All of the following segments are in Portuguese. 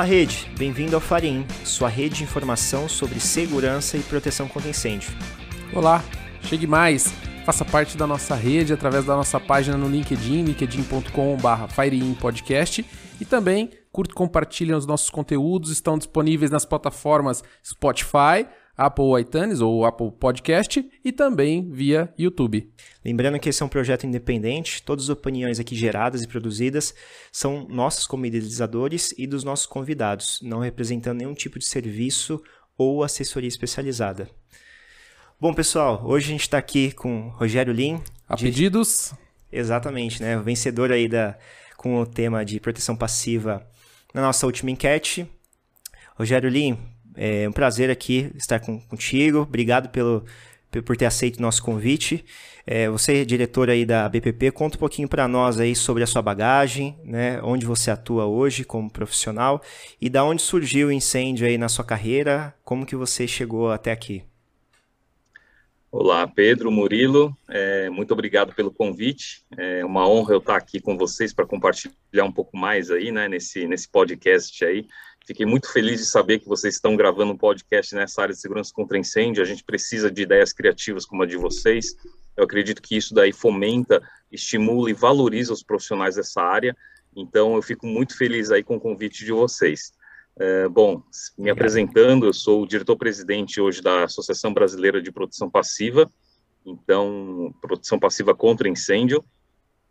Olá, rede! Bem-vindo ao Farim, sua rede de informação sobre segurança e proteção contra incêndio. Olá, chegue mais! Faça parte da nossa rede através da nossa página no LinkedIn, linkedin.com.br Podcast e também curta e compartilhe os nossos conteúdos, estão disponíveis nas plataformas Spotify, Apple iTunes ou Apple Podcast e também via YouTube. Lembrando que esse é um projeto independente, todas as opiniões aqui geradas e produzidas são nossas como idealizadores e dos nossos convidados, não representando nenhum tipo de serviço ou assessoria especializada. Bom, pessoal, hoje a gente está aqui com Rogério Lim. A de... pedidos? Exatamente, né? O vencedor aí da, com o tema de proteção passiva na nossa última enquete. Rogério Lim, é um prazer aqui estar com, contigo. Obrigado pelo, por ter aceito o nosso convite. É, você diretor aí da BPP, conta um pouquinho para nós aí sobre a sua bagagem, né, onde você atua hoje como profissional e da onde surgiu o incêndio aí na sua carreira, como que você chegou até aqui. Olá, Pedro, Murilo, é, muito obrigado pelo convite. É uma honra eu estar aqui com vocês para compartilhar um pouco mais aí, né, nesse, nesse podcast aí. Fiquei muito feliz de saber que vocês estão gravando um podcast nessa área de segurança contra incêndio. A gente precisa de ideias criativas como a de vocês. Eu acredito que isso daí fomenta, estimula e valoriza os profissionais dessa área. Então, eu fico muito feliz aí com o convite de vocês. É, bom, me apresentando, eu sou o diretor-presidente hoje da Associação Brasileira de Proteção Passiva. Então, proteção passiva contra incêndio.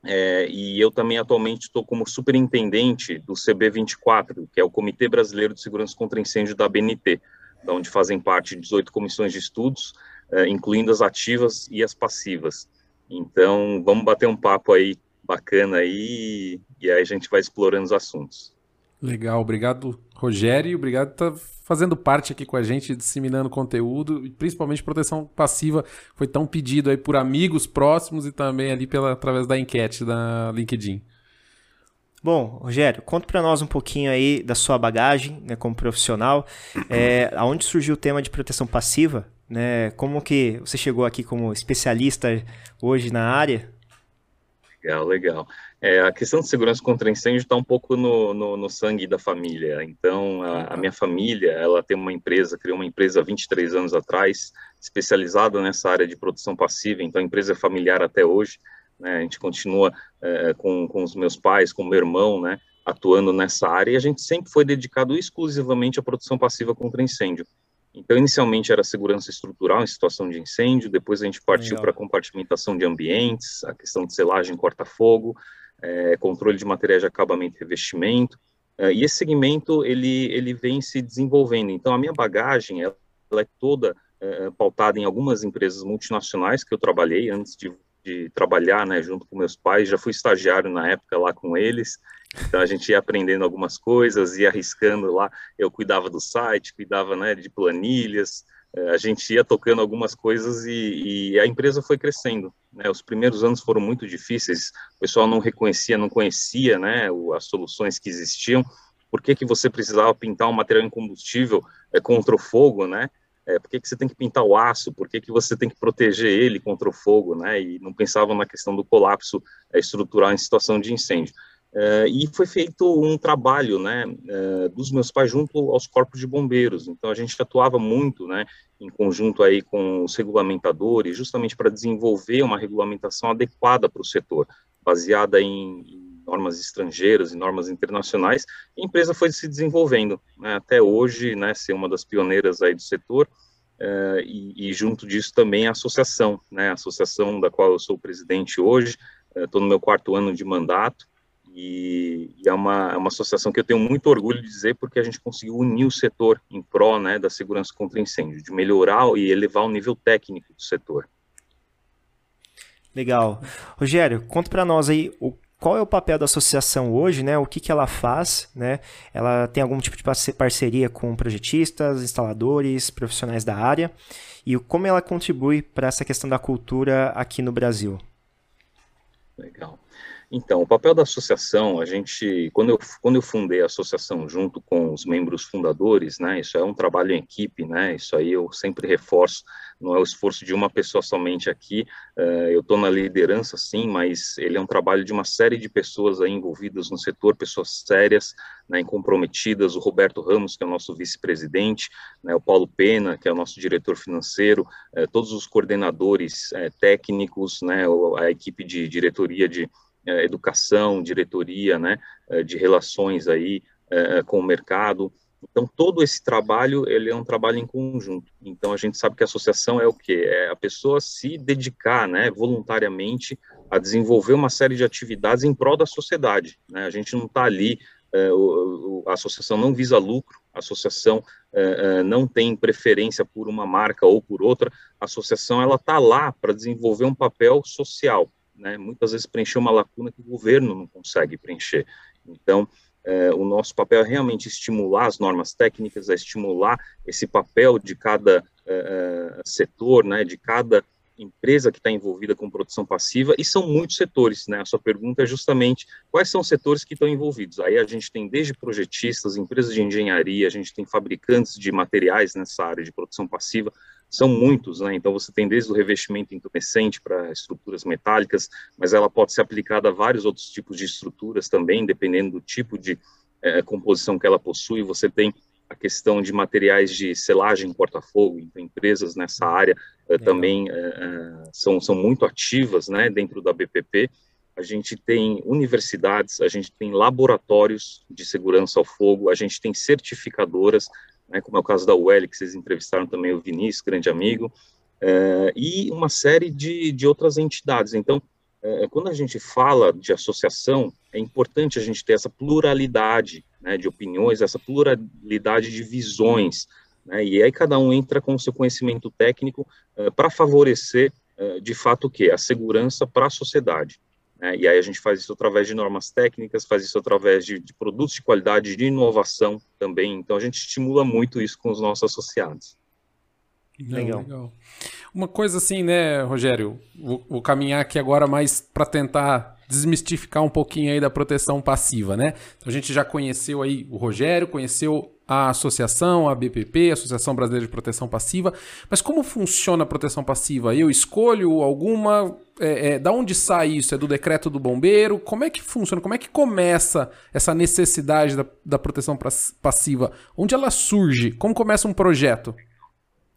É, e eu também atualmente estou como superintendente do CB24, que é o Comitê Brasileiro de Segurança contra Incêndio da BNT, da onde fazem parte 18 comissões de estudos, é, incluindo as ativas e as passivas. Então, vamos bater um papo aí bacana aí, e aí a gente vai explorando os assuntos. Legal, obrigado Rogério, obrigado estar fazendo parte aqui com a gente, disseminando conteúdo, principalmente proteção passiva, foi tão pedido aí por amigos próximos e também ali pela, através da enquete da LinkedIn. Bom, Rogério, conta para nós um pouquinho aí da sua bagagem né, como profissional, é, aonde surgiu o tema de proteção passiva, né, como que você chegou aqui como especialista hoje na área? Legal, legal. É, a questão de segurança contra incêndio está um pouco no, no, no, sangue da família. Então, a, a, minha família, ela tem uma empresa, criou uma empresa há 23 anos atrás, especializada nessa área de produção passiva. Então, a empresa é familiar até hoje. Né? A gente continua é, com, com os meus pais, com meu irmão, né? atuando nessa área. E a gente sempre foi dedicado exclusivamente à produção passiva contra incêndio. Então, inicialmente era segurança estrutural em situação de incêndio, depois a gente partiu para compartimentação de ambientes, a questão de selagem corta-fogo, é, controle de materiais de acabamento e revestimento, é, e esse segmento, ele, ele vem se desenvolvendo. Então, a minha bagagem, ela, ela é toda é, pautada em algumas empresas multinacionais que eu trabalhei antes de, de trabalhar, né, junto com meus pais, já fui estagiário na época lá com eles, então a gente ia aprendendo algumas coisas, ia arriscando lá, eu cuidava do site, cuidava, né, de planilhas, é, a gente ia tocando algumas coisas e, e a empresa foi crescendo. Né? Os primeiros anos foram muito difíceis, o pessoal não reconhecia, não conhecia né, as soluções que existiam. Por que, que você precisava pintar um material incombustível é, contra o fogo, né? É, por que, que você tem que pintar o aço? Por que, que você tem que proteger ele contra o fogo, né? E não pensavam na questão do colapso é, estrutural em situação de incêndio. Uh, e foi feito um trabalho, né, uh, dos meus pais junto aos corpos de bombeiros. Então a gente atuava muito, né, em conjunto aí com os regulamentadores, justamente para desenvolver uma regulamentação adequada para o setor, baseada em, em, normas estrangeiras e normas internacionais. A empresa foi se desenvolvendo, né, até hoje, né, ser uma das pioneiras aí do setor. Uh, e, e, junto disso também a associação, né, a associação da qual eu sou presidente hoje. Estou no meu quarto ano de mandato. E, e é, uma, é uma associação que eu tenho muito orgulho de dizer, porque a gente conseguiu unir o setor em pró né, da segurança contra incêndio, de melhorar e elevar o nível técnico do setor. Legal. Rogério, conta para nós aí o, qual é o papel da associação hoje, né? O que, que ela faz, né? Ela tem algum tipo de parceria com projetistas, instaladores, profissionais da área e como ela contribui para essa questão da cultura aqui no Brasil? Legal. Então, o papel da associação, a gente, quando eu, quando eu fundei a associação junto com os membros fundadores, né, isso é um trabalho em equipe, né, isso aí eu sempre reforço, não é o esforço de uma pessoa somente aqui, uh, eu estou na liderança sim, mas ele é um trabalho de uma série de pessoas aí envolvidas no setor, pessoas sérias, né, comprometidas, o Roberto Ramos, que é o nosso vice-presidente, né, o Paulo Pena, que é o nosso diretor financeiro, uh, todos os coordenadores uh, técnicos, né, a equipe de diretoria de educação, diretoria, né, é, de relações aí é, com o mercado. Então, todo esse trabalho, ele é um trabalho em conjunto. Então, a gente sabe que a associação é o quê? É a pessoa se dedicar, né, voluntariamente a desenvolver uma série de atividades em prol da sociedade. Né? A gente não está ali, é, a associação não visa lucro, a associação é, não tem preferência por uma marca ou por outra, a associação, ela está lá para desenvolver um papel social, né, muitas vezes preencher uma lacuna que o governo não consegue preencher. Então, é, o nosso papel é realmente estimular as normas técnicas, é estimular esse papel de cada é, é setor, né, de cada empresa que está envolvida com produção passiva, e são muitos setores, né? A sua pergunta é justamente quais são os setores que estão envolvidos. Aí a gente tem desde projetistas, empresas de engenharia, a gente tem fabricantes de materiais nessa área de produção passiva, são muitos, né? Então você tem desde o revestimento intumescente para estruturas metálicas, mas ela pode ser aplicada a vários outros tipos de estruturas também, dependendo do tipo de é, composição que ela possui. Você tem a questão de materiais de selagem porta-fogo, então empresas nessa área é, também é, são, são muito ativas, né? Dentro da BPP, a gente tem universidades, a gente tem laboratórios de segurança ao fogo, a gente tem certificadoras, né, como é o caso da UEL, que vocês entrevistaram também o Vinícius, grande amigo, é, e uma série de, de outras entidades. Então, é, quando a gente fala de associação, é importante a gente ter essa pluralidade né, de opiniões, essa pluralidade de visões, né, e aí cada um entra com o seu conhecimento técnico é, para favorecer, de fato, o quê? A segurança para a sociedade. Né? E aí a gente faz isso através de normas técnicas, faz isso através de, de, produtos de qualidade, de inovação também. Então a gente estimula muito isso com os nossos associados. Legal. Legal. Uma coisa assim, né, Rogério? Vou, vou caminhar aqui agora mais para tentar desmistificar um pouquinho aí da proteção passiva, né? Então a gente já conheceu aí o Rogério, conheceu a associação, a BPP, Associação Brasileira de Proteção Passiva. Mas como funciona a proteção passiva? Eu escolho alguma. É, é, da onde sai isso? É do decreto do bombeiro? Como é que funciona? Como é que começa essa necessidade da, da proteção passiva? Onde ela surge? Como começa um projeto?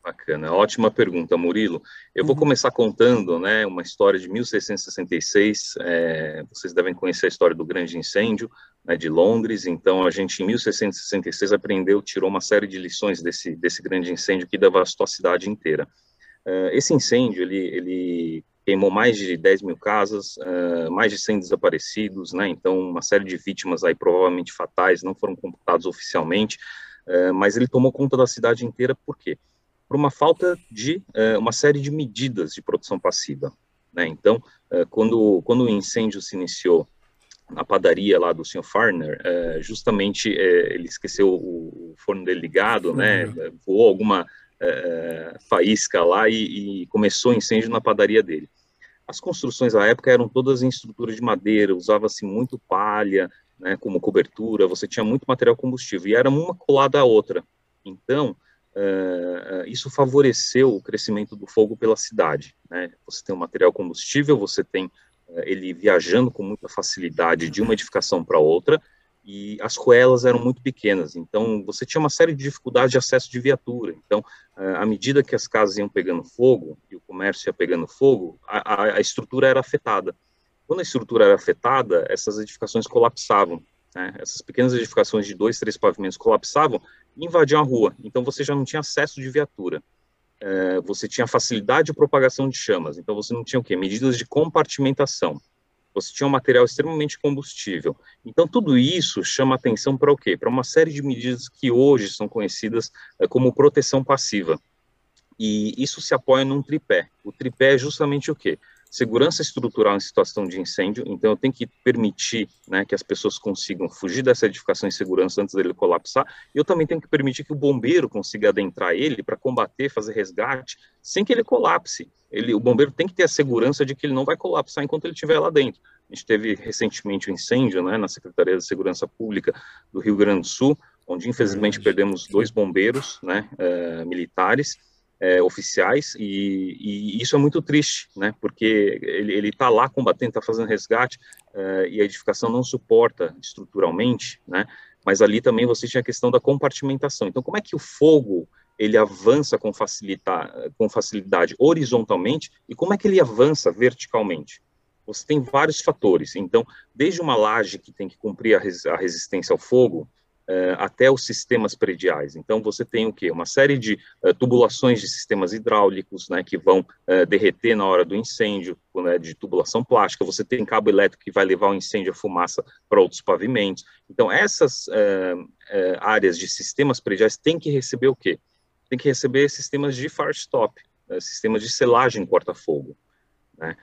Bacana, ótima pergunta, Murilo. Eu vou uhum. começar contando, né, uma história de 1666. É, vocês devem conhecer a história do grande incêndio né, de Londres. Então, a gente em 1666 aprendeu, tirou uma série de lições desse desse grande incêndio que devastou a cidade inteira. Uh, esse incêndio ele, ele queimou mais de 10 mil casas, uh, mais de 100 desaparecidos, né? Então, uma série de vítimas aí provavelmente fatais não foram computados oficialmente, uh, mas ele tomou conta da cidade inteira. Por quê? por uma falta de uma série de medidas de produção passiva. Né? Então, quando, quando o incêndio se iniciou na padaria lá do Sr. Farner, uh, justamente ele esqueceu o, forno dele ligado, né? Voou alguma faísca lá e, e começou incêndio na padaria dele. As construções à época eram todas em estrutura de madeira, usava-se muito palha, né, como cobertura, você tinha muito material combustível, e era uma colada à outra. Então, Uh, isso favoreceu o crescimento do fogo pela cidade. Né? Você tem o material combustível, você tem ele viajando com muita facilidade de uma edificação para outra, e as ruelas eram muito pequenas, então você tinha uma série de dificuldades de acesso de viatura. Então, uh, à medida que as casas iam pegando fogo e o comércio ia pegando fogo, a, a, a estrutura era afetada. Quando a estrutura era afetada, essas edificações colapsavam. Né? Essas pequenas edificações de dois, três pavimentos colapsavam e invadiam a rua. Então você já não tinha acesso de viatura. É, você tinha facilidade de propagação de chamas. Então você não tinha o quê? Medidas de compartimentação. Você tinha um material extremamente combustível. Então tudo isso chama atenção para o quê? Para uma série de medidas que hoje são conhecidas é, como proteção passiva. E isso se apoia num tripé. O tripé é justamente o quê? Segurança estrutural em situação de incêndio, então eu tenho que permitir né, que as pessoas consigam fugir dessa edificação em segurança antes dele colapsar, e eu também tenho que permitir que o bombeiro consiga adentrar ele para combater, fazer resgate, sem que ele colapse. Ele, o bombeiro tem que ter a segurança de que ele não vai colapsar enquanto ele estiver lá dentro. A gente teve recentemente um incêndio né, na Secretaria de Segurança Pública do Rio Grande do Sul, onde infelizmente perdemos dois bombeiros né, uh, militares, uh, oficiais, e, e, isso é muito triste, né, porque ele está lá combatendo, está fazendo resgate, uh, e a edificação não suporta estruturalmente, né, mas ali também você tinha a questão da compartimentação. Então, como é que o fogo ele avança com, com facilidade horizontalmente e como é que ele avança verticalmente? Você tem vários fatores. Então, desde uma laje que tem que cumprir a, res a resistência ao fogo, uh, até os sistemas prediais. Então, você tem o quê? Uma série de uh, tubulações de sistemas hidráulicos, né, que vão uh, derreter na hora do incêndio, né, de tubulação plástica. Você tem cabo elétrico que vai levar o incêndio, a fumaça para outros pavimentos. Então, essas áreas de sistemas prediais têm que receber o quê? Tem que receber sistemas de fire stop, né, sistemas de selagem corta-fogo. Né?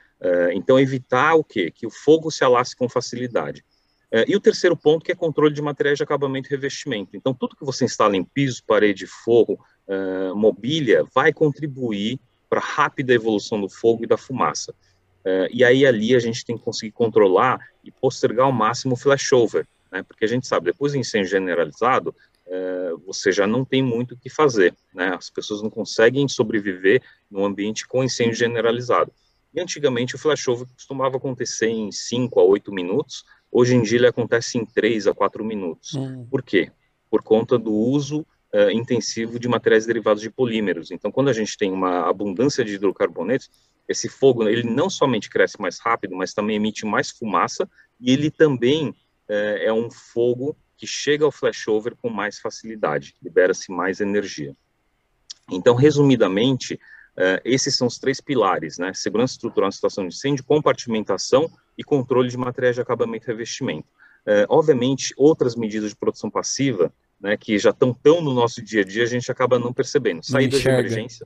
então, evitar o quê? Que o fogo se alasse com facilidade. É, e o terceiro ponto, que é controle de materiais de acabamento e revestimento. Então, tudo que você instala em piso, parede, forro, uh, mobília, vai contribuir para a rápida evolução do fogo e da fumaça. Uh, e aí, ali, a gente tem que conseguir controlar e postergar ao máximo o flashover, né? porque a gente sabe, depois do incêndio generalizado, você já não tem muito o que fazer, né? as pessoas não conseguem sobreviver num ambiente com incêndio generalizado. E antigamente o flashover costumava acontecer em 5 a 8 minutos, Hoje em dia ele acontece em 3 a 4 minutos. Hum. Por quê? Por conta do uso uh, intensivo de materiais derivados de polímeros. Então, quando a gente tem uma abundância de hidrocarbonetos, esse fogo ele não somente cresce mais rápido, mas também emite mais fumaça e ele também uh, é um fogo que chega ao flashover com mais facilidade, libera-se mais energia. Então, resumidamente, Uh, esses são os três pilares, né? Segurança estrutural na situação de incêndio, compartimentação e controle de materiais de acabamento e revestimento. Uh, obviamente, outras medidas de proteção passiva, né, que já estão tão no nosso dia a dia, a gente acaba não percebendo. Saídas de emergência.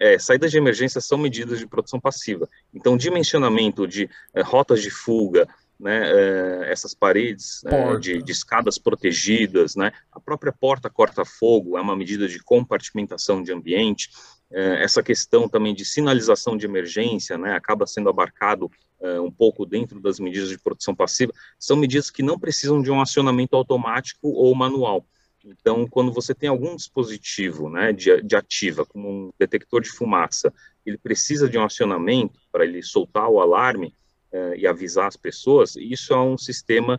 É, saídas de emergência são medidas de proteção passiva. Então, dimensionamento de é, rotas de fuga, né, é, essas paredes é, de, de, escadas protegidas, né, a própria porta corta-fogo é uma medida de compartimentação de ambiente, é, essa questão também de sinalização de emergência, né, acaba sendo abarcado é, um pouco dentro das medidas de proteção passiva, são medidas que não precisam de um acionamento automático ou manual. Então, quando você tem algum dispositivo né, de, de ativa, como um detector de fumaça, ele precisa de um acionamento para ele soltar o alarme é, e avisar as pessoas, isso é um sistema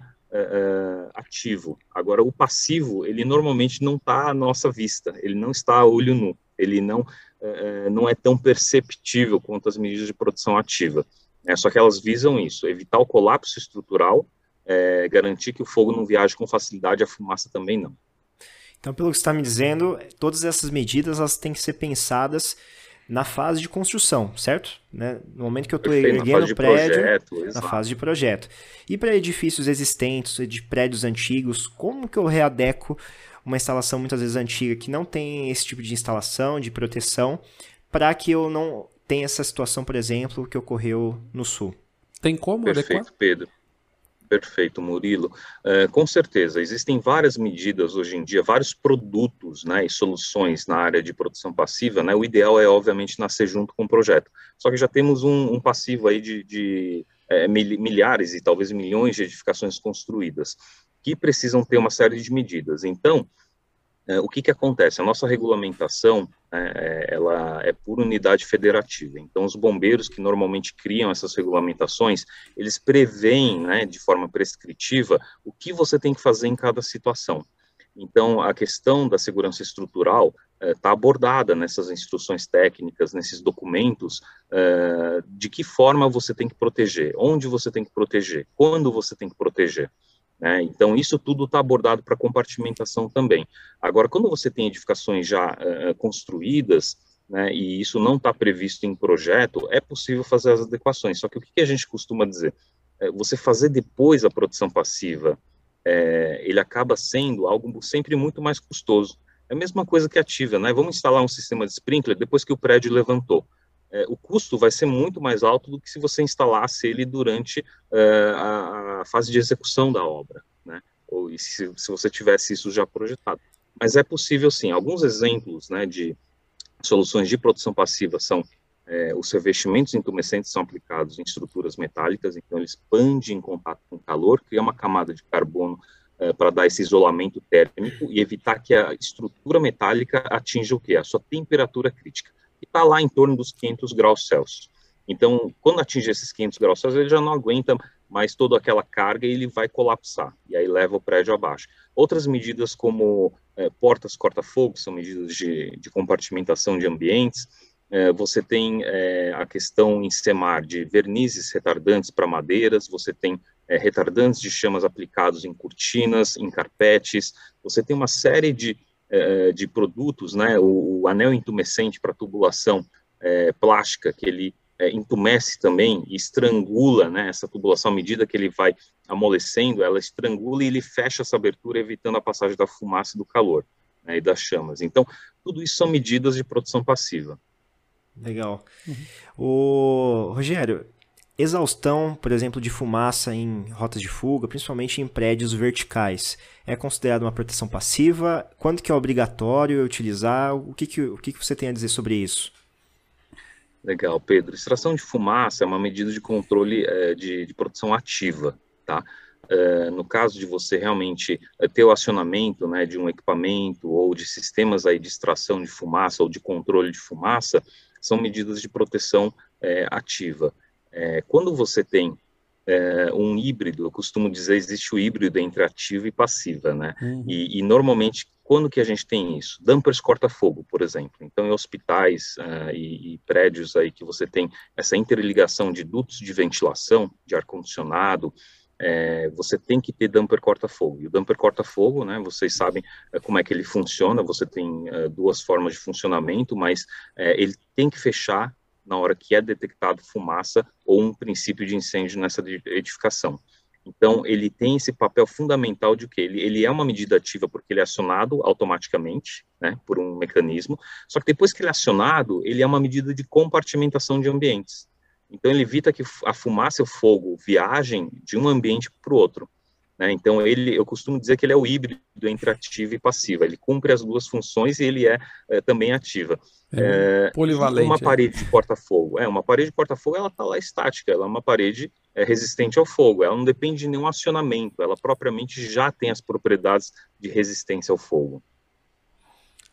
ativo. Agora, o passivo, ele normalmente não está à nossa vista, ele não está a olho nu, ele não é, não é tão perceptível quanto as medidas de produção ativa. É, só que elas visam isso, evitar o colapso estrutural, é, garantir que o fogo não viaje com facilidade, a fumaça também não. Então, pelo que você está me dizendo, todas essas medidas elas têm que ser pensadas na fase de construção, certo? Né? No momento que eu estou erguendo o prédio, projeto, na fase de projeto. E para edifícios existentes, de prédios antigos, como que eu readeco uma instalação muitas vezes antiga que não tem esse tipo de instalação, de proteção, para que eu não tenha essa situação, por exemplo, que ocorreu no sul. Tem como Perfeito, adequar? Pedro. Perfeito, Murilo. Uh, com certeza, existem várias medidas hoje em dia, vários produtos né, e soluções na área de produção passiva. Né, o ideal é, obviamente, nascer junto com o projeto. Só que já temos um, um passivo aí de, de é, milhares e talvez milhões de edificações construídas que precisam ter uma série de medidas. Então, é, o que, que acontece? A nossa regulamentação, é, ela é por unidade federativa. Então, os bombeiros que normalmente criam essas regulamentações, eles preveem, né, de forma prescritiva, o que você tem que fazer em cada situação. Então, a questão da segurança estrutural está é, abordada nessas instruções técnicas, nesses documentos, é, de que forma você tem que proteger, onde você tem que proteger, quando você tem que proteger. Né? Então, isso tudo está abordado para compartimentação também. Agora, quando você tem edificações já uh, construídas, né, e isso não está previsto em projeto, é possível fazer as adequações. Só que o que a gente costuma dizer? É, você fazer depois a produção passiva, é, ele acaba sendo algo sempre muito mais custoso. É a mesma coisa que ativa, né? Vamos instalar um sistema de sprinkler depois que o prédio levantou é, o custo vai ser muito mais alto do que se você instalasse ele durante é, a, fase de execução da obra, né? Ou se, se você tivesse isso já projetado. Mas é possível sim. Alguns exemplos, né, de soluções de produção passiva são é, os revestimentos intumescentes são aplicados em estruturas metálicas, então eles expandem em contato com calor, cria uma camada de carbono é, para dar esse isolamento térmico e evitar que a estrutura metálica atinja o que? A sua temperatura crítica, que está lá em torno dos 500 graus Celsius. Então, quando atinge esses 500 graus Celsius, ele já não aguenta mais toda aquela carga e ele vai colapsar, e aí leva o prédio abaixo. Outras medidas, como é, portas corta-fogo, são medidas de, de compartimentação de ambientes, é, você tem é, a questão em SEMAR de vernizes retardantes para madeiras, você tem retardantes de chamas aplicados em cortinas, em carpetes, você tem uma série de, é, de produtos, né, o, o anel intumescente para tubulação é, plástica, que ele é, intumesce também e estrangula né, essa tubulação à medida que ele vai amolecendo, ela estrangula e ele fecha essa abertura, evitando a passagem da fumaça e do calor né, e das chamas. Então, tudo isso são medidas de proteção passiva. Legal. Uhum. O Rogério, exaustão, por exemplo, de fumaça em rotas de fuga, principalmente em prédios verticais, é considerado uma proteção passiva? Quando que é obrigatório utilizar? O que, que, o que, que você tem a dizer sobre isso? Legal, Pedro. Extração de fumaça é uma medida de controle é, de, de, produção ativa, tá? É, no caso de você realmente é, ter o acionamento né, de um equipamento ou de sistemas aí de extração de fumaça ou de controle de fumaça, são medidas de proteção ativa. É, quando você tem é, um híbrido, eu costumo dizer, existe o híbrido entre ativa e passiva, né? Uhum. E, e, normalmente, quando que a gente tem isso? Dampers corta-fogo, por exemplo. Então, em hospitais uh, e, e, prédios aí que você tem essa interligação de dutos de ventilação, de ar-condicionado, é, você tem que ter damper corta-fogo. E o damper corta-fogo, né, vocês sabem é, como é que ele funciona, você tem é, duas formas de funcionamento, mas é, ele tem que fechar na hora que é detectado fumaça ou um princípio de incêndio nessa edificação. Então, ele tem esse papel fundamental de que ele, ele é uma medida ativa porque ele é acionado automaticamente, né, por um mecanismo, só que depois que ele é acionado, ele é uma medida de compartimentação de ambientes. Então, ele evita que a fumaça e o fogo viajem de um ambiente para o outro. Né? Então, ele, eu costumo dizer que ele é o híbrido entre ativa e passiva. Ele cumpre as duas funções e ele é, é também ativa. É, é, polivalente. Uma é. parede de porta-fogo. É, uma parede de porta-fogo, ela está lá estática. Ela é uma parede é, resistente ao fogo. Ela não depende de nenhum acionamento. Ela propriamente já tem as propriedades de resistência ao fogo.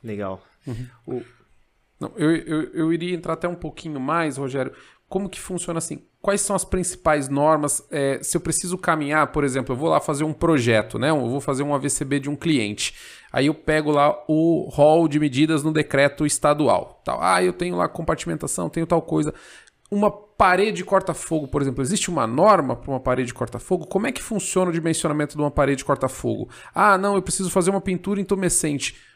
Legal. Uhum. O... Não, eu, eu, eu iria entrar até um pouquinho mais, Rogério, como que funciona assim? Quais são as principais normas? É, se eu preciso caminhar, por exemplo, eu vou lá fazer um projeto, né? Eu vou fazer um AVCB de um cliente. Aí eu pego lá o rol de medidas no decreto estadual. Tal. Ah, eu tenho lá compartimentação, tenho tal coisa. Uma parede corta-fogo, por exemplo, existe uma norma para uma parede corta-fogo? Como é que funciona o dimensionamento de uma parede corta-fogo? Ah, não, eu preciso fazer uma pintura intumescente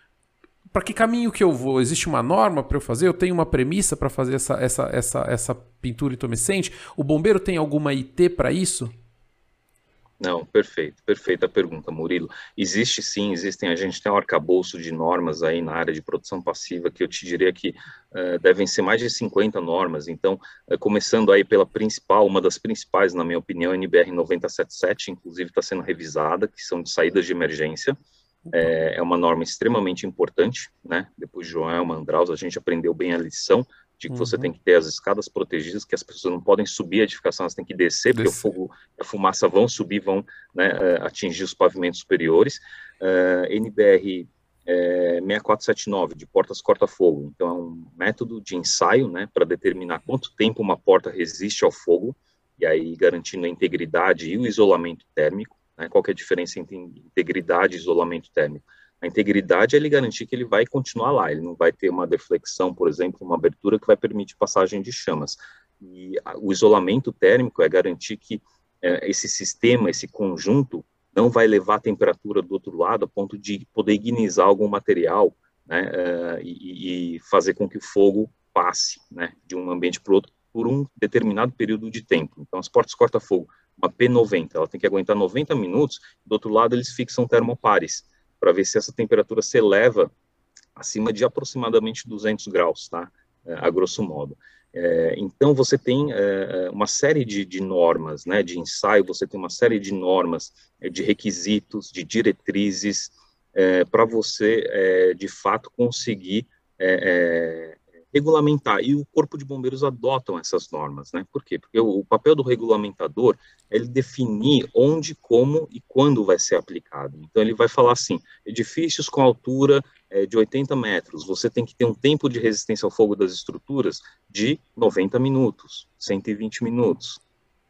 para que caminho que eu vou? Existe uma norma para eu fazer? Eu tenho uma premissa para fazer essa, essa, essa, essa pintura intumescente? O bombeiro tem alguma IT para isso? Não, perfeito, perfeita pergunta, Murilo. Existe sim, existem, a gente tem um arcabouço de normas aí na área de produção passiva que eu te diria que uh, devem ser mais de 50 normas, então, uh, começando aí pela principal, uma das principais, na minha opinião, NBR 977, inclusive está sendo revisada, que são de saídas de emergência, é, é uma norma extremamente importante, né? Depois de João Mandraus, a gente aprendeu bem a lição de que uhum. você tem que ter as escadas protegidas, que as pessoas não podem subir a edificação, elas têm que descer, porque Desce. o fogo, a fumaça vão subir, vão né, é, atingir os pavimentos superiores. Uh, é, NBR é, 6479, de portas corta-fogo. Então, é um método de ensaio, né, para determinar quanto tempo uma porta resiste ao fogo, e aí garantindo a integridade e o isolamento térmico. Né? Qual é a diferença entre integridade e isolamento térmico? A integridade é ele garantir que ele vai continuar lá, ele não vai ter uma deflexão, por exemplo, uma abertura que vai permitir passagem de chamas. E o isolamento térmico é garantir que é, esse sistema, esse conjunto, não vai levar a temperatura do outro lado a ponto de poder ignizar algum material né, uh, e, e, fazer com que o fogo passe né, de um ambiente para o outro por um determinado período de tempo. Então, as portas corta-fogo uma P90, ela tem que aguentar 90 minutos, do outro lado eles fixam termopares, para ver se essa temperatura se eleva acima de aproximadamente 200 graus, tá? É, a grosso modo. É, então, você tem é, uma série de, de, normas, né, de ensaio, você tem uma série de normas, é, de requisitos, de diretrizes, é, para você, é, de fato, conseguir regulamentar, e o Corpo de Bombeiros adotam essas normas, né? Por quê? Porque o, o papel do regulamentador é ele definir onde, como e quando vai ser aplicado. Então, ele vai falar assim, edifícios com altura é, de 80 metros, você tem que ter um tempo de resistência ao fogo das estruturas de 90 minutos, 120 minutos.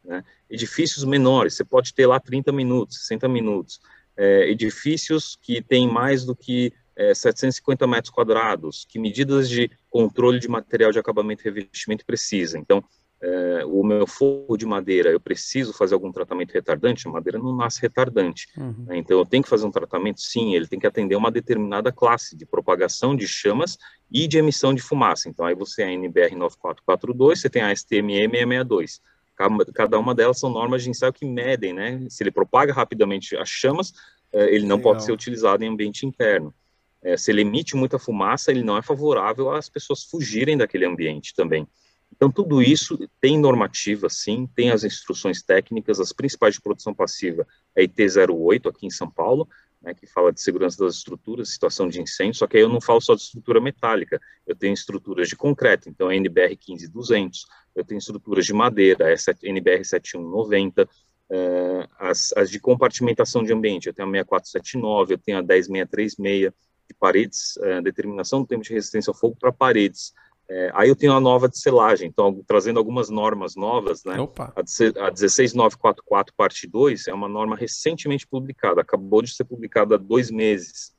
Né? Edifícios menores, você pode ter lá 30 minutos, 60 minutos. É, edifícios que têm mais do que é, 750 metros quadrados, que medidas de controle de material de acabamento e revestimento precisa. Então, é, o meu forro de madeira, eu preciso fazer algum tratamento retardante? A madeira não nasce retardante. Uhum. Né? Então, eu tenho que fazer um tratamento? Sim, ele tem que atender uma determinada classe de propagação de chamas e de emissão de fumaça. Então, aí você tem a NBR 9442, você tem a STMM 662. Cada uma delas são normas de ensaio que medem, né? Se ele propaga rapidamente as chamas, é, ele não Legal. pode ser utilizado em ambiente interno é, se ele emite muita fumaça, ele não é favorável às pessoas fugirem daquele ambiente também. Então, tudo isso tem normativa, sim, tem as instruções técnicas, as principais de produção passiva é IT08, aqui em São Paulo, né, que fala de segurança das estruturas, situação de incêndio, só que aí eu não falo só de estrutura metálica, eu tenho estruturas de concreto, então a NBR 15200, eu tenho estruturas de madeira, essa NBR 7190, uh, as, as de compartimentação de ambiente, eu tenho a 6479, eu tenho a 10636, de paredes, é, determinação do tempo de resistência ao fogo para paredes. É, aí eu tenho a nova de selagem, então trazendo algumas normas novas, né? Opa. A, a 16944, parte 2, é uma norma recentemente publicada, acabou de ser publicada há dois meses.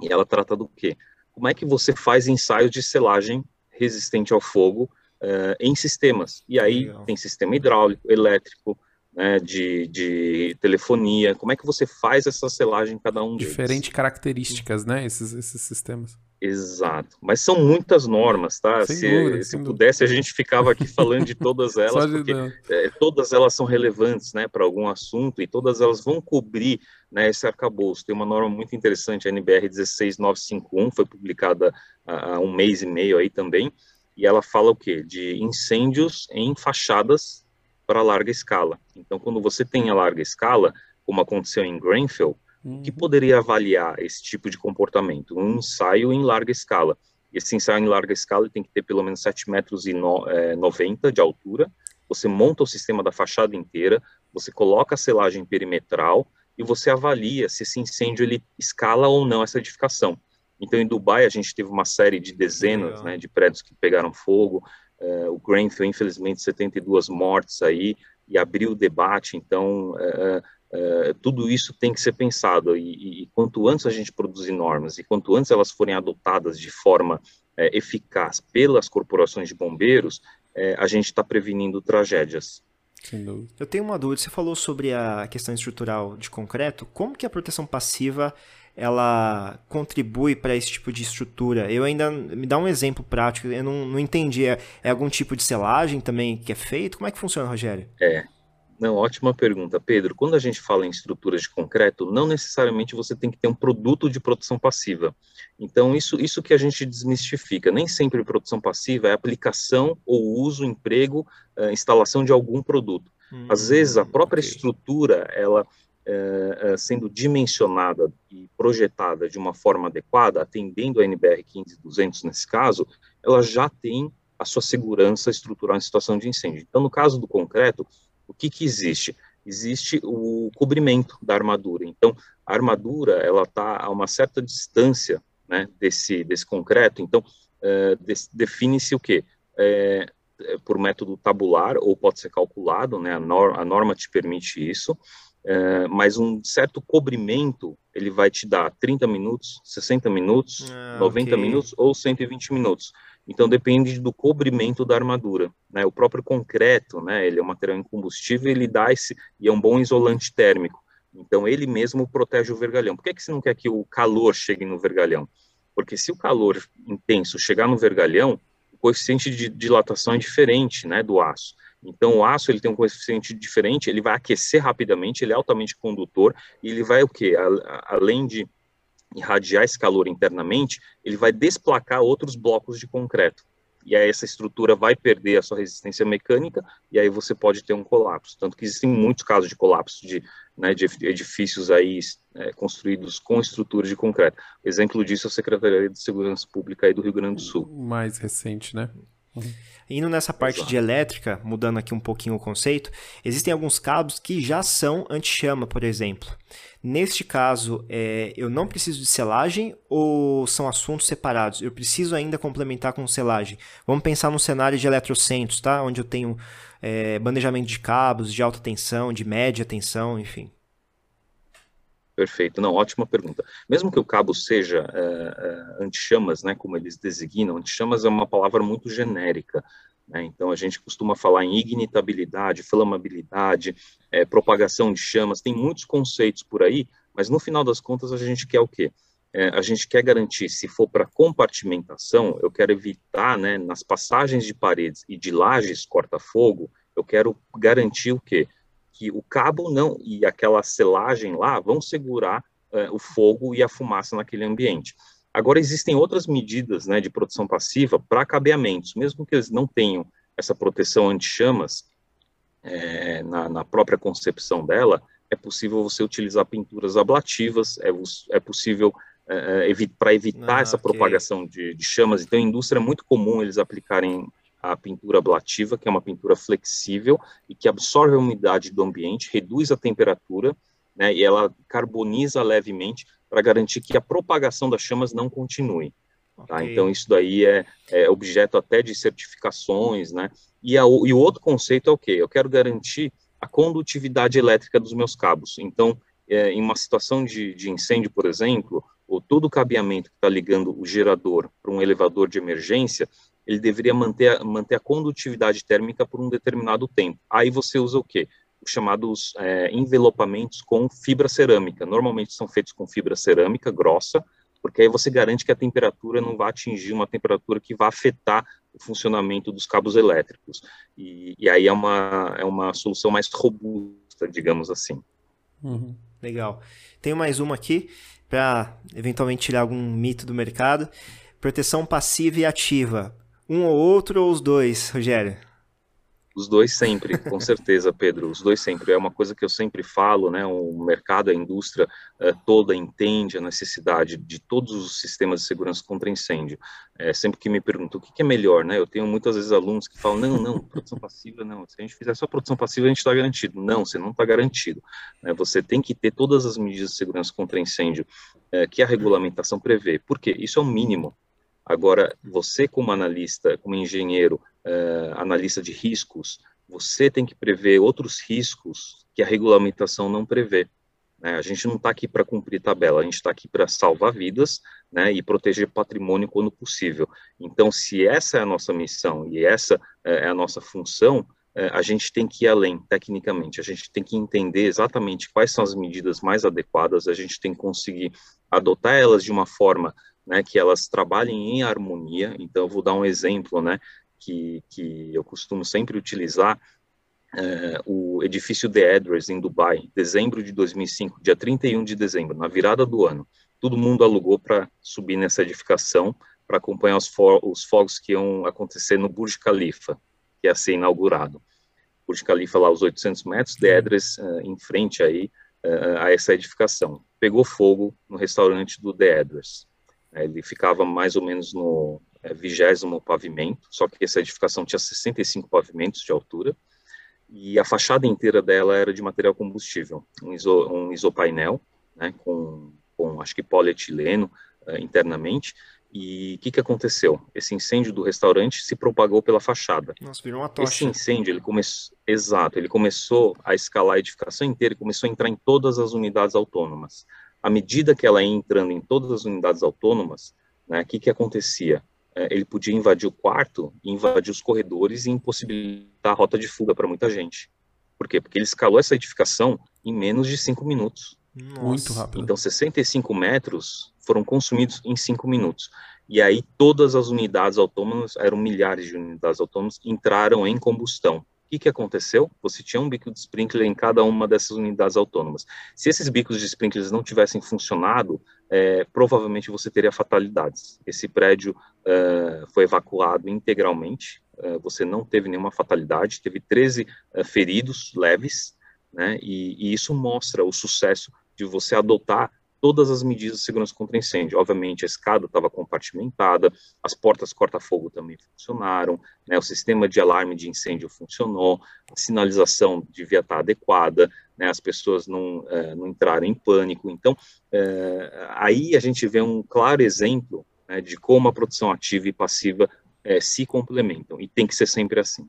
E ela trata do quê? Como é que você faz ensaios de selagem resistente ao fogo uh, em sistemas? E aí Legal. tem sistema hidráulico, elétrico, né, de, de telefonia, como é que você faz essa selagem em cada um deles? Diferentes características, né, esses, esses sistemas. Exato, mas são muitas normas, tá? Sem se dúvida, se pudesse, a gente ficava aqui falando de todas elas, porque é, todas elas são relevantes, né, para algum assunto e todas elas vão cobrir, né, esse arcabouço. Tem uma norma muito interessante, a NBR 16951, foi publicada há um mês e meio aí também, e ela fala o quê? De incêndios em fachadas para larga escala. Então, quando você tem a larga escala, como aconteceu em Grenfell, uhum. que poderia avaliar esse tipo de comportamento? Um ensaio em larga escala. Esse ensaio em larga escala tem que ter pelo menos 7 metros e no, é, 90 de altura. Você monta o sistema da fachada inteira, você coloca a selagem perimetral e você avalia se esse incêndio ele escala ou não essa edificação. Então, em Dubai, a gente teve uma série de dezenas né, de prédios que pegaram fogo, Uh, o Grenfell, infelizmente, 72 mortes aí, e abriu o debate, então uh, uh, tudo isso tem que ser pensado, e, e, quanto antes a gente produzir normas, e quanto antes elas forem adotadas de forma eficaz pelas corporações de bombeiros, a gente está prevenindo tragédias. Eu tenho uma dúvida, você falou sobre a questão estrutural de concreto, como que a proteção passiva ela contribui para esse tipo de estrutura? Eu ainda me dá um exemplo prático, eu não, não entendi. É, é, algum tipo de selagem também que é feito? Como é que funciona, Rogério? É. Não, ótima pergunta, Pedro. Quando a gente fala em estruturas de concreto, não necessariamente você tem que ter um produto de proteção passiva. Então, isso, isso que a gente desmistifica. Nem sempre produção passiva é aplicação ou uso, emprego, uh, instalação de algum produto. Hum, Às vezes, a própria okay. estrutura, ela é, sendo dimensionada projetada de uma forma adequada, atendendo a NBR 15200 nesse caso, ela já tem a sua segurança estrutural em situação de incêndio. Então, no caso do concreto, o que, que existe? Existe o cobrimento da armadura. Então, a armadura ela está a uma certa distância né, desse, desse concreto. Então, é, define-se o quê? É, por método tabular ou pode ser calculado, né? A, norma, a norma te permite isso é, mas um certo cobrimento ele vai te dar 30 minutos, 60 minutos, ah, 90 okay. minutos ou 120 minutos. Então depende do cobrimento da armadura. Né? O próprio concreto, né, ele é um material incombustível, ele dá esse e é um bom isolante térmico. Então ele mesmo protege o vergalhão. Por que, que você não quer que o calor chegue no vergalhão? Porque se o calor intenso chegar no vergalhão, o coeficiente de dilatação é diferente, né, do aço. Então, o aço ele tem um coeficiente diferente, ele vai aquecer rapidamente, ele é altamente condutor, e ele vai o quê? A, além de irradiar esse calor internamente, ele vai desplacar outros blocos de concreto. e aí essa estrutura vai perder a sua resistência mecânica, e aí você pode ter um colapso. Tanto que existem muitos casos de colapso de, né, de edifícios aí é, construídos com estruturas de concreto. Exemplo disso é a Secretaria de Segurança Pública aí do Rio Grande do Sul. Mais recente, né? Uhum. Indo nessa parte Exato. de elétrica, mudando aqui um pouquinho o conceito, existem alguns cabos que já são anti-chama, por exemplo. Neste caso, é, eu não preciso de selagem ou são assuntos separados? Eu preciso ainda complementar com selagem. Vamos pensar num cenário de eletrocentros, tá? Onde eu tenho é, bandejamento de cabos de alta tensão, de média tensão, enfim. Perfeito, não, ótima pergunta. Mesmo que o cabo seja é, é, anti-chamas, né, como eles designam, anti-chamas é uma palavra muito genérica, né, então a gente costuma falar em ignitabilidade, flamabilidade, é, propagação de chamas, tem muitos conceitos por aí, mas no final das contas a gente quer o quê? É, a gente quer garantir, se for para compartimentação, eu quero evitar, né, nas passagens de paredes e de lajes corta-fogo, eu quero garantir o quê? Que o cabo não e aquela selagem lá vão segurar é, o fogo e a fumaça naquele ambiente. Agora existem outras medidas né, de proteção passiva para cabeamentos, mesmo que eles não tenham essa proteção anti-chamas é, na, na, própria concepção dela, é possível você utilizar pinturas ablativas, é, é possível é, evi para evitar ah, essa okay. propagação de, de, chamas. Então, a indústria é muito comum eles aplicarem a pintura ablativa, que é uma pintura flexível e que absorve a umidade do ambiente, reduz a temperatura, né, e ela carboniza levemente para garantir que a propagação das chamas não continue. Tá? Okay. Então, isso daí é, é, objeto até de certificações, né? E, a, e o outro conceito é o quê? Eu quero garantir a condutividade elétrica dos meus cabos. Então, é, em uma situação de, de incêndio, por exemplo, ou todo o cabeamento que está ligando o gerador para um elevador de emergência, ele deveria manter, a, manter a condutividade térmica por um determinado tempo. Aí você usa o quê? Os chamados é, envelopamentos com fibra cerâmica. Normalmente são feitos com fibra cerâmica grossa, porque aí você garante que a temperatura não vai atingir uma temperatura que vai afetar o funcionamento dos cabos elétricos. E, e aí é uma, é uma solução mais robusta, digamos assim. Uhum. Legal. Tenho mais uma aqui para eventualmente tirar algum mito do mercado. Proteção passiva e ativa. Um ou outro ou os dois, Rogério? Os dois sempre, com certeza, Pedro. Os dois sempre. É uma coisa que eu sempre falo, né? O mercado, a indústria é, toda entende a necessidade de todos os sistemas de segurança contra incêndio. É, sempre que me perguntam o que, que, é melhor, né? Eu tenho muitas vezes alunos que falam: não, não, produção passiva não. Se a gente fizer só produção passiva, a gente está garantido. Não, você não está garantido. Né? Você tem que ter todas as medidas de segurança contra incêndio é, que a regulamentação prevê. Por quê? Isso é o mínimo. Agora, você como analista, como engenheiro, uh, analista de riscos, você tem que prever outros riscos que a regulamentação não prevê. Né? A gente não está aqui para cumprir tabela, a gente está aqui para salvar vidas né, e proteger patrimônio quando possível. Então, se essa é a nossa missão e essa é a nossa função, eh, a gente tem que ir além, tecnicamente, a gente tem que entender exatamente quais são as medidas mais adequadas, a gente tem que conseguir adotar elas de uma forma né, que elas trabalhem em harmonia. Então, eu vou dar um exemplo, né, que, que eu costumo sempre utilizar, é, o edifício The Edwards, em Dubai, dezembro de 2005, dia 31 de dezembro, na virada do ano. Todo mundo alugou para subir nessa edificação, para acompanhar os, os, fogos que iam acontecer no Burj Khalifa, que ia ser inaugurado. Burj Khalifa lá aos 800 metros, The Edwards uh, em frente aí uh, a essa edificação. Pegou fogo no restaurante do The Edwards. Ele ficava mais ou menos no é, vigésimo pavimento, só que essa edificação tinha 65 pavimentos de altura, e a fachada inteira dela era de material combustível, um, iso, um isopainel, né, com, com acho que polietileno uh, internamente, e o que, que aconteceu? Esse incêndio do restaurante se propagou pela fachada. Nossa, virou uma tocha. Esse incêndio, ele começou, exato, ele começou a escalar a edificação inteira, começou a entrar em todas as unidades autônomas à medida que ela ia entrando em todas as unidades autônomas, né, o que, que acontecia? É, ele podia invadir o quarto, invadir os corredores e impossibilitar a rota de fuga para muita gente. Por quê? Porque ele escalou essa edificação em menos de cinco minutos. Nossa. Muito rápido. Então, 65 metros foram consumidos em cinco minutos. E aí, todas as unidades autônomas, eram milhares de unidades autônomas, entraram em combustão. Que, que aconteceu? Você tinha um bico de sprinkler em cada uma dessas unidades autônomas. Se esses bicos de sprinklers não tivessem funcionado, é, provavelmente você teria fatalidades. Esse prédio é, foi evacuado integralmente, é, você não teve nenhuma fatalidade, teve 13 é, feridos leves, né, e, e isso mostra o sucesso de você adotar todas as medidas de segurança contra incêndio. Obviamente, a escada estava compartimentada, as portas corta-fogo também funcionaram, né, o sistema de alarme de incêndio funcionou, a sinalização devia estar adequada, né, as pessoas não, é, não entraram em pânico. Então, é, aí a gente vê um claro exemplo né, de como a produção ativa e passiva é, se complementam, e tem que ser sempre assim.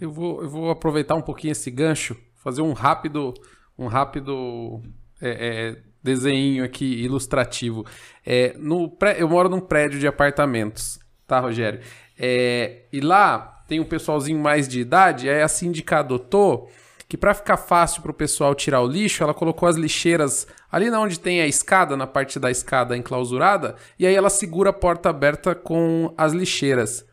Eu vou, eu vou aproveitar um pouquinho esse gancho, fazer um rápido, um rápido é, é, desenho aqui ilustrativo. É, no pré, eu moro num prédio de apartamentos, tá, Rogério? É, e lá tem um pessoalzinho mais de idade, aí a síndica adotou que para ficar fácil para o pessoal tirar o lixo, ela colocou as lixeiras ali na onde tem a escada, na parte da escada enclausurada, e aí ela segura a porta aberta com as lixeiras. O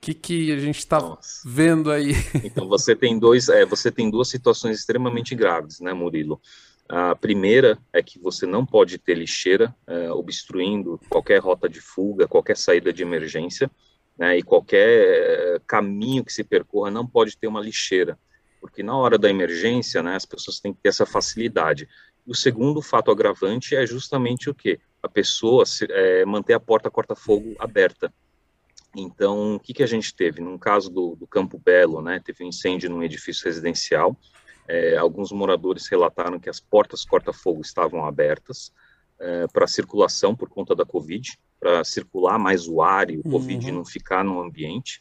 que, que a gente está vendo aí? Então você tem dois, é, você tem duas situações extremamente graves, né, Murilo? A primeira é que você não pode ter lixeira é, obstruindo qualquer rota de fuga, qualquer saída de emergência, né, e qualquer é, caminho que se percorra não pode ter uma lixeira, porque na hora da emergência, né, as pessoas têm que ter essa facilidade. O segundo fato agravante é justamente o que? A pessoa se, é, manter a porta corta-fogo aberta. Então, o que, que a gente teve? No caso do, do Campo Belo, né, teve um incêndio num edifício residencial, é, alguns moradores relataram que as portas corta-fogo estavam abertas é, para circulação por conta da Covid, para circular mais o ar e o Covid uhum. não ficar no ambiente.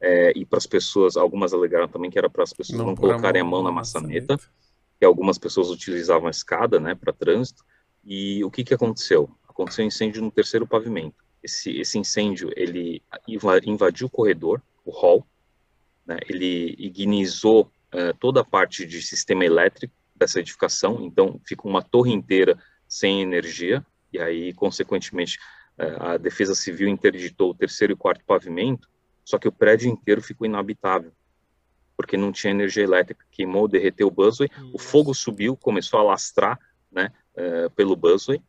É, e para as pessoas, algumas alegaram também que era para as pessoas não, não colocarem a mão, na maçaneta, maçaneta, que algumas pessoas utilizavam a escada, né, para trânsito. E o que que aconteceu? Aconteceu um incêndio no terceiro pavimento. Esse, esse incêndio, ele invadiu o corredor, o hall, né, ele ignizou uh, toda a parte de sistema elétrico dessa edificação, então fica uma torre inteira sem energia, e aí, consequentemente, uh, a Defesa Civil interditou o terceiro e quarto pavimento, só que o prédio inteiro ficou inabitável, porque não tinha energia elétrica, queimou, derreteu o busway, o fogo subiu, começou a lastrar, né, uh, pelo busway,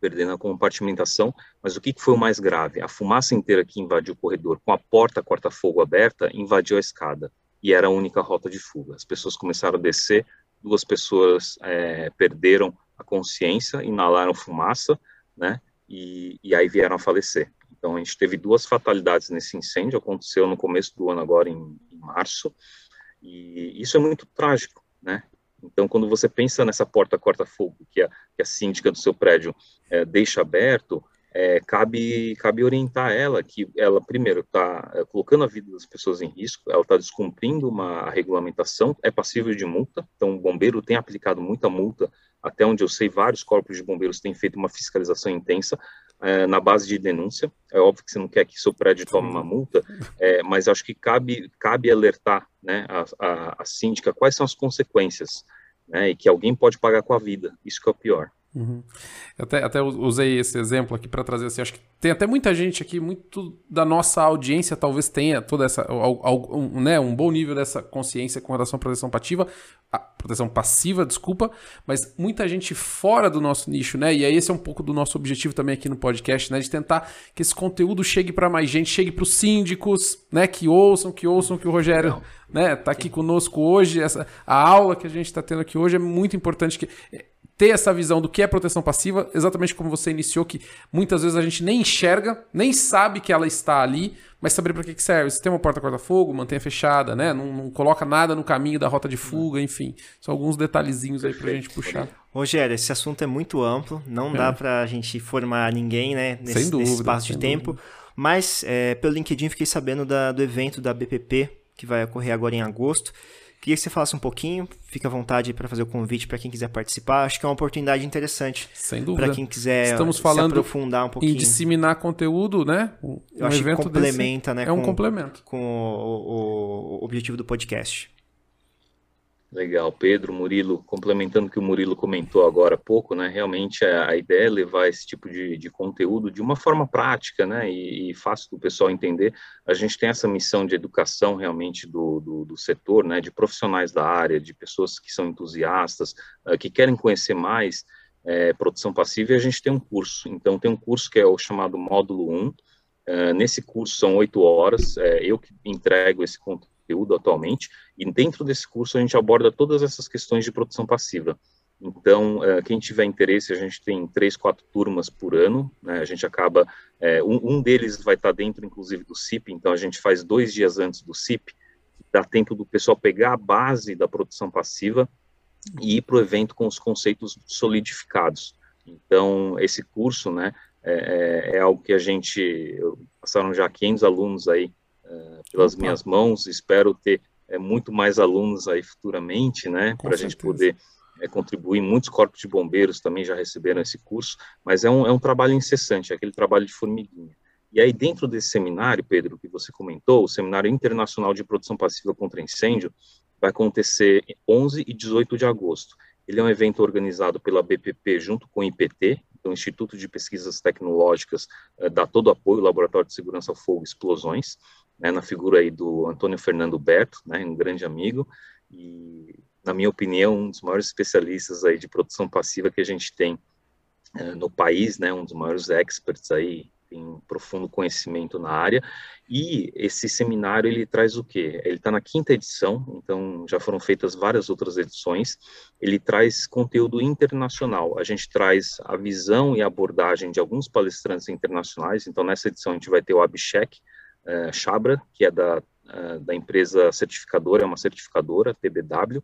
perdendo a compartimentação, mas o que, que foi o mais grave? A fumaça inteira que invadiu o corredor, com a porta corta-fogo aberta, invadiu a escada e era a única rota de fuga. As pessoas começaram a descer, duas pessoas é, perderam a consciência, inalaram fumaça, né, e, e, aí vieram a falecer. Então, a gente teve duas fatalidades nesse incêndio, aconteceu no começo do ano, agora em, em março, e isso é muito trágico, né? Então, quando você pensa nessa porta corta-fogo que a, que a síndica do seu prédio é, deixa aberto, é, cabe, cabe orientar ela que ela, primeiro, está é, colocando a vida das pessoas em risco, ela está descumprindo uma regulamentação, é passível de multa, então o bombeiro tem aplicado muita multa, até onde eu sei, vários corpos de bombeiros têm feito uma fiscalização intensa é, na base de denúncia. É óbvio que você não quer que seu prédio tome uma multa, é, mas acho que cabe, cabe alertar né, a, a, a síndica quais são as consequências, né, e que alguém pode pagar com a vida, isso que é o pior. Uhum. Até, até usei esse exemplo aqui para trazer assim, acho que tem até muita gente aqui, muito da nossa audiência talvez tenha toda essa, um, né, um bom nível dessa consciência com relação à proteção passiva, a proteção passiva, desculpa, mas muita gente fora do nosso nicho, né? E aí esse é um pouco do nosso objetivo também aqui no podcast, né, de tentar que esse conteúdo chegue para mais gente, chegue para os síndicos, né, que ouçam, que ouçam que o Rogério, né, tá aqui conosco hoje, essa a aula que a gente está tendo aqui hoje é muito importante que ter essa visão do que é proteção passiva, exatamente como você iniciou, que muitas vezes a gente nem enxerga, nem sabe que ela está ali, mas saber para que, que serve. Se tem uma porta corta-fogo, mantenha fechada, né? Não, não, coloca nada no caminho da rota de fuga, enfim. São alguns detalhezinhos aí para a gente puxar. Rogério, esse assunto é muito amplo, não é. dá para a gente formar ninguém, né? Nesse, dúvida, nesse espaço de tempo. Dúvida. Mas é, pelo LinkedIn fiquei sabendo da, do evento da BPP, que vai ocorrer agora em agosto. Queria que você falasse um pouquinho, fica à vontade para fazer o convite para quem quiser participar. Acho que é uma oportunidade interessante. Sem dúvida. Para quem quiser Estamos falando se aprofundar um pouquinho. Em disseminar conteúdo, né? Um Eu acho que complementa, desse... né? É um com, complemento. Com o, o, o objetivo do podcast. Legal, Pedro, Murilo, complementando o que o Murilo comentou agora há pouco, né, realmente a, ideia é levar esse tipo de, de, conteúdo de uma forma prática, né, e, e, fácil do pessoal entender. A gente tem essa missão de educação realmente do, do, do setor, né, de profissionais da área, de pessoas que são entusiastas, uh, que querem conhecer mais é, produção passiva, e a gente tem um curso. Então, tem um curso que é o chamado Módulo 1. Uh, eh, nesse curso são oito horas, é, eu que entrego esse conteúdo atualmente, e dentro desse curso a gente aborda todas essas questões de produção passiva. Então, uh, quem tiver interesse, a gente tem três, quatro turmas por ano, né? a gente acaba, uh, um, deles vai estar dentro, inclusive, do CIP, então a gente faz dois dias antes do CIP, dá tempo do pessoal pegar a base da produção passiva e ir para o evento com os conceitos solidificados. Então, esse curso, né, é, é, é algo que a gente, passaram já 500 alunos aí uh, pelas minhas mãos. Espero ter é, muito mais alunos aí futuramente, né, para a gente poder é, contribuir. Muitos corpos de bombeiros também já receberam esse curso, mas é um, é um trabalho incessante, é aquele trabalho de formiguinha. E aí, dentro desse seminário, Pedro, que você comentou, o Seminário Internacional de Produção Passiva contra Incêndio, vai acontecer 11 e 18 de agosto. Ele é um evento organizado pela BPP junto com o IPT, então, o Instituto de Pesquisas Tecnológicas dá todo o apoio ao Laboratório de Segurança Fogo e Explosões, né, na figura aí do Antônio Fernando Berto, né, um grande amigo e, na minha opinião, um dos maiores especialistas aí de produção passiva que a gente tem uh, no país, né, um dos maiores experts aí, um profundo conhecimento na área, e esse seminário ele traz o quê? Ele está na quinta edição, então já foram feitas várias outras edições, ele traz conteúdo internacional, a gente traz a visão e abordagem de alguns palestrantes internacionais, então nessa edição a gente vai ter o Abhishek, uh, Chabra, que é da, uh, da empresa certificadora, é uma certificadora, TBW,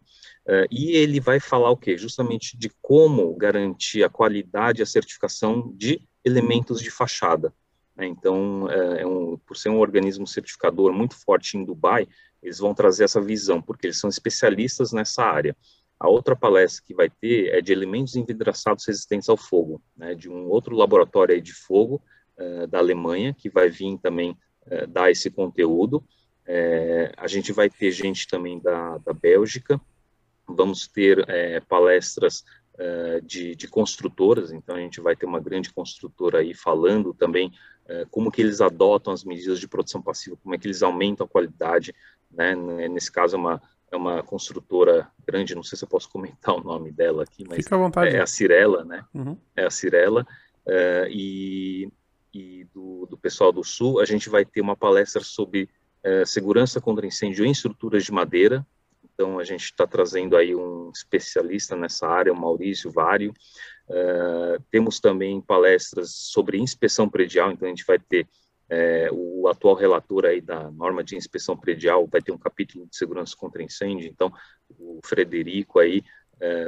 é, e ele vai falar o quê? Justamente de como garantir a qualidade e a certificação de elementos de fachada. Né? Então, é um, por ser um organismo certificador muito forte em Dubai, eles vão trazer essa visão, porque eles são especialistas nessa área. A outra palestra que vai ter é de elementos envidraçados resistentes ao fogo, né, de um outro laboratório de fogo uh, da Alemanha, que vai vir também é, dar esse conteúdo. É, a gente vai ter gente também da, da Bélgica, vamos ter é, palestras de, de, construtoras, então a gente vai ter uma grande construtora aí falando também como que eles adotam as medidas de produção passiva, como é que eles aumentam a qualidade, né? nesse caso é uma, é uma construtora grande, não sei se eu posso comentar o nome dela aqui, mas é a Cirela, né? Uhum. É a Cirela, e e do, do pessoal do Sul, a gente vai ter uma palestra sobre é, segurança contra incêndio em estruturas de madeira. Então, a gente está trazendo aí um especialista nessa área, o Maurício Vário. É, temos também palestras sobre inspeção predial, então a gente vai ter é, o atual relator aí da norma de inspeção predial, vai ter um capítulo de segurança contra incêndio, então o Frederico aí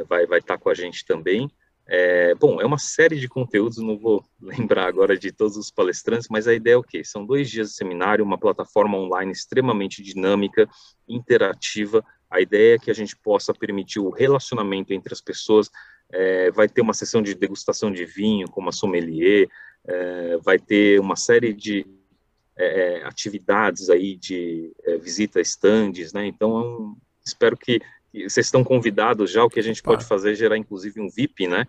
vai estar vai tá com a gente também. É, bom, é uma série de conteúdos, não vou lembrar agora de todos os palestrantes, mas a ideia é o quê? São dois dias de seminário, uma plataforma online extremamente dinâmica, interativa. A ideia é que a gente possa permitir o relacionamento entre as pessoas. É, vai ter uma sessão de degustação de vinho, como a sommelier, é, vai ter uma série de é, atividades aí de é, visita a stands, né? Então, é espero que vocês estão convidados já, o que a gente pode fazer é gerar, inclusive, um VIP, né,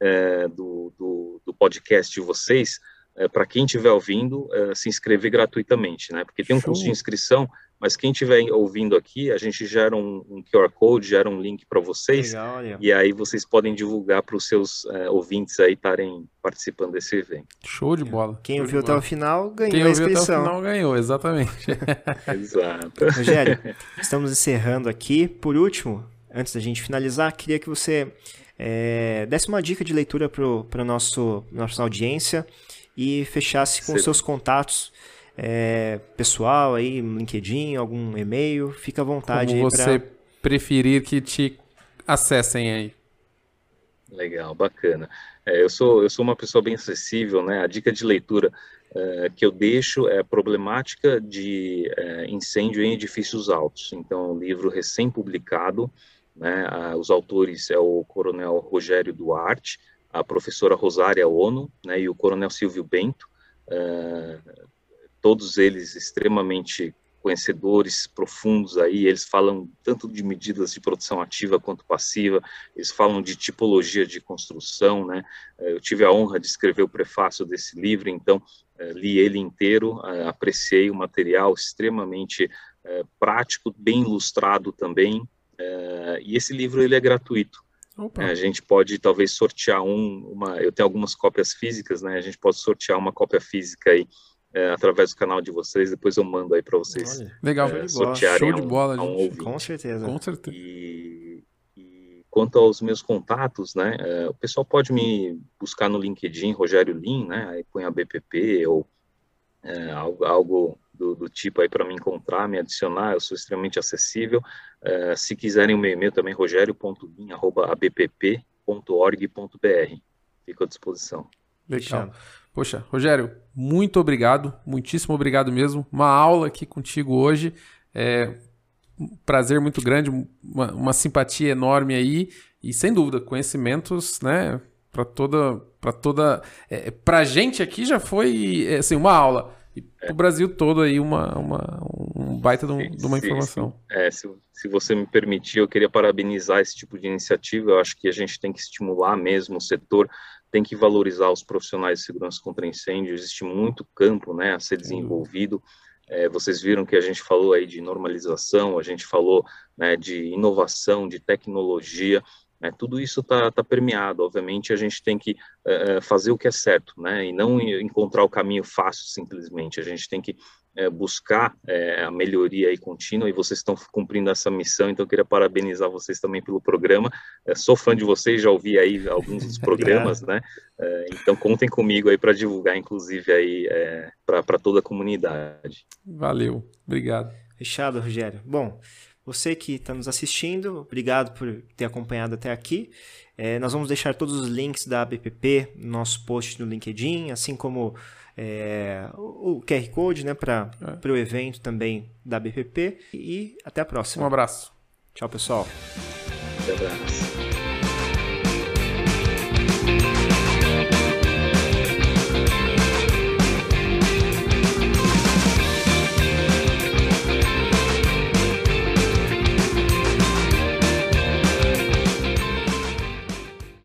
é, do, do, do, podcast de vocês, é, para quem estiver ouvindo, é, se inscrever gratuitamente, né, porque tem um Show. custo de inscrição, mas quem estiver ouvindo aqui, a gente gera um, um QR Code, gera um link para vocês, Legal, e aí vocês podem divulgar para os seus é, ouvintes aí estarem participando desse evento. Show de bola. Quem Show ouviu até o final ganhou Quem a inscrição. Quem ouviu até o final ganhou, exatamente. Exato. Rogério, estamos encerrando aqui. Por último, antes da gente finalizar, queria que você é, desse uma dica de leitura para a nossa audiência e fechasse com Sim. seus contatos é, pessoal aí, LinkedIn, algum e-mail, fica à vontade. Como você pra... preferir que te acessem aí. Legal, bacana. É, eu, sou, eu sou uma pessoa bem acessível, né? A dica de leitura é, que eu deixo é a problemática de é, incêndio em edifícios altos. Então, é um livro recém-publicado, né? os autores é o coronel Rogério Duarte, a professora Rosária Ono, né? E o coronel Silvio Bento. É, todos eles extremamente conhecedores profundos aí, eles falam tanto de medidas de produção ativa quanto passiva, eles falam de tipologia de construção, né? Eu tive a honra de escrever o prefácio desse livro, então li ele inteiro, apreciei o material extremamente prático, bem ilustrado também, e esse livro ele é gratuito. Opa. A gente pode talvez sortear um, uma, eu tenho algumas cópias físicas, né? A gente pode sortear uma cópia física aí é, através do canal de vocês, depois eu mando aí para vocês. Olha, legal, é, sortearem show de bola, um, um com certeza. Com certeza. E, e quanto aos meus contatos, né, é, o pessoal pode me buscar no LinkedIn, Rogério Lin, né, aí põe a BPP ou é, algo, algo do, do, tipo aí para me encontrar, me adicionar, eu sou extremamente acessível. É, se quiserem o meu e-mail também, rogério.lin.abpp.org.br. Fico à disposição. Legal. Poxa, Rogério, muito obrigado, muitíssimo obrigado mesmo. Uma aula aqui contigo hoje. É um prazer muito grande, uma, uma simpatia enorme aí e sem dúvida conhecimentos, né? Para toda, para toda, é, para gente aqui já foi é, assim uma aula. E para o Brasil todo aí uma, uma um baita de, um, de uma informação. Se, é, se, se você me permitir, eu queria parabenizar esse tipo de iniciativa. Eu acho que a gente tem que estimular mesmo o setor tem que valorizar os profissionais de segurança contra incêndio, existe muito campo né, a ser desenvolvido. É, vocês viram que a gente falou aí de normalização, a gente falou né, de inovação, de tecnologia, né, tudo isso está tá permeado. Obviamente, a gente tem que é, fazer o que é certo, né, e não encontrar o caminho fácil simplesmente. A gente tem que é, buscar é, a melhoria aí contínua e vocês estão cumprindo essa missão, então eu queria parabenizar vocês também pelo programa. É, sou fã de vocês, já ouvi aí alguns dos programas, né? É, então contem comigo aí para divulgar, inclusive aí é, para toda a comunidade. Valeu, obrigado. Fechado, Rogério. Bom, você que está nos assistindo, obrigado por ter acompanhado até aqui. É, nós vamos deixar todos os links da BPP no nosso post no LinkedIn, assim como é, o, QR Code né, para é. o evento também da BPP. E até a próxima. Um abraço. Tchau, pessoal. Um abraço.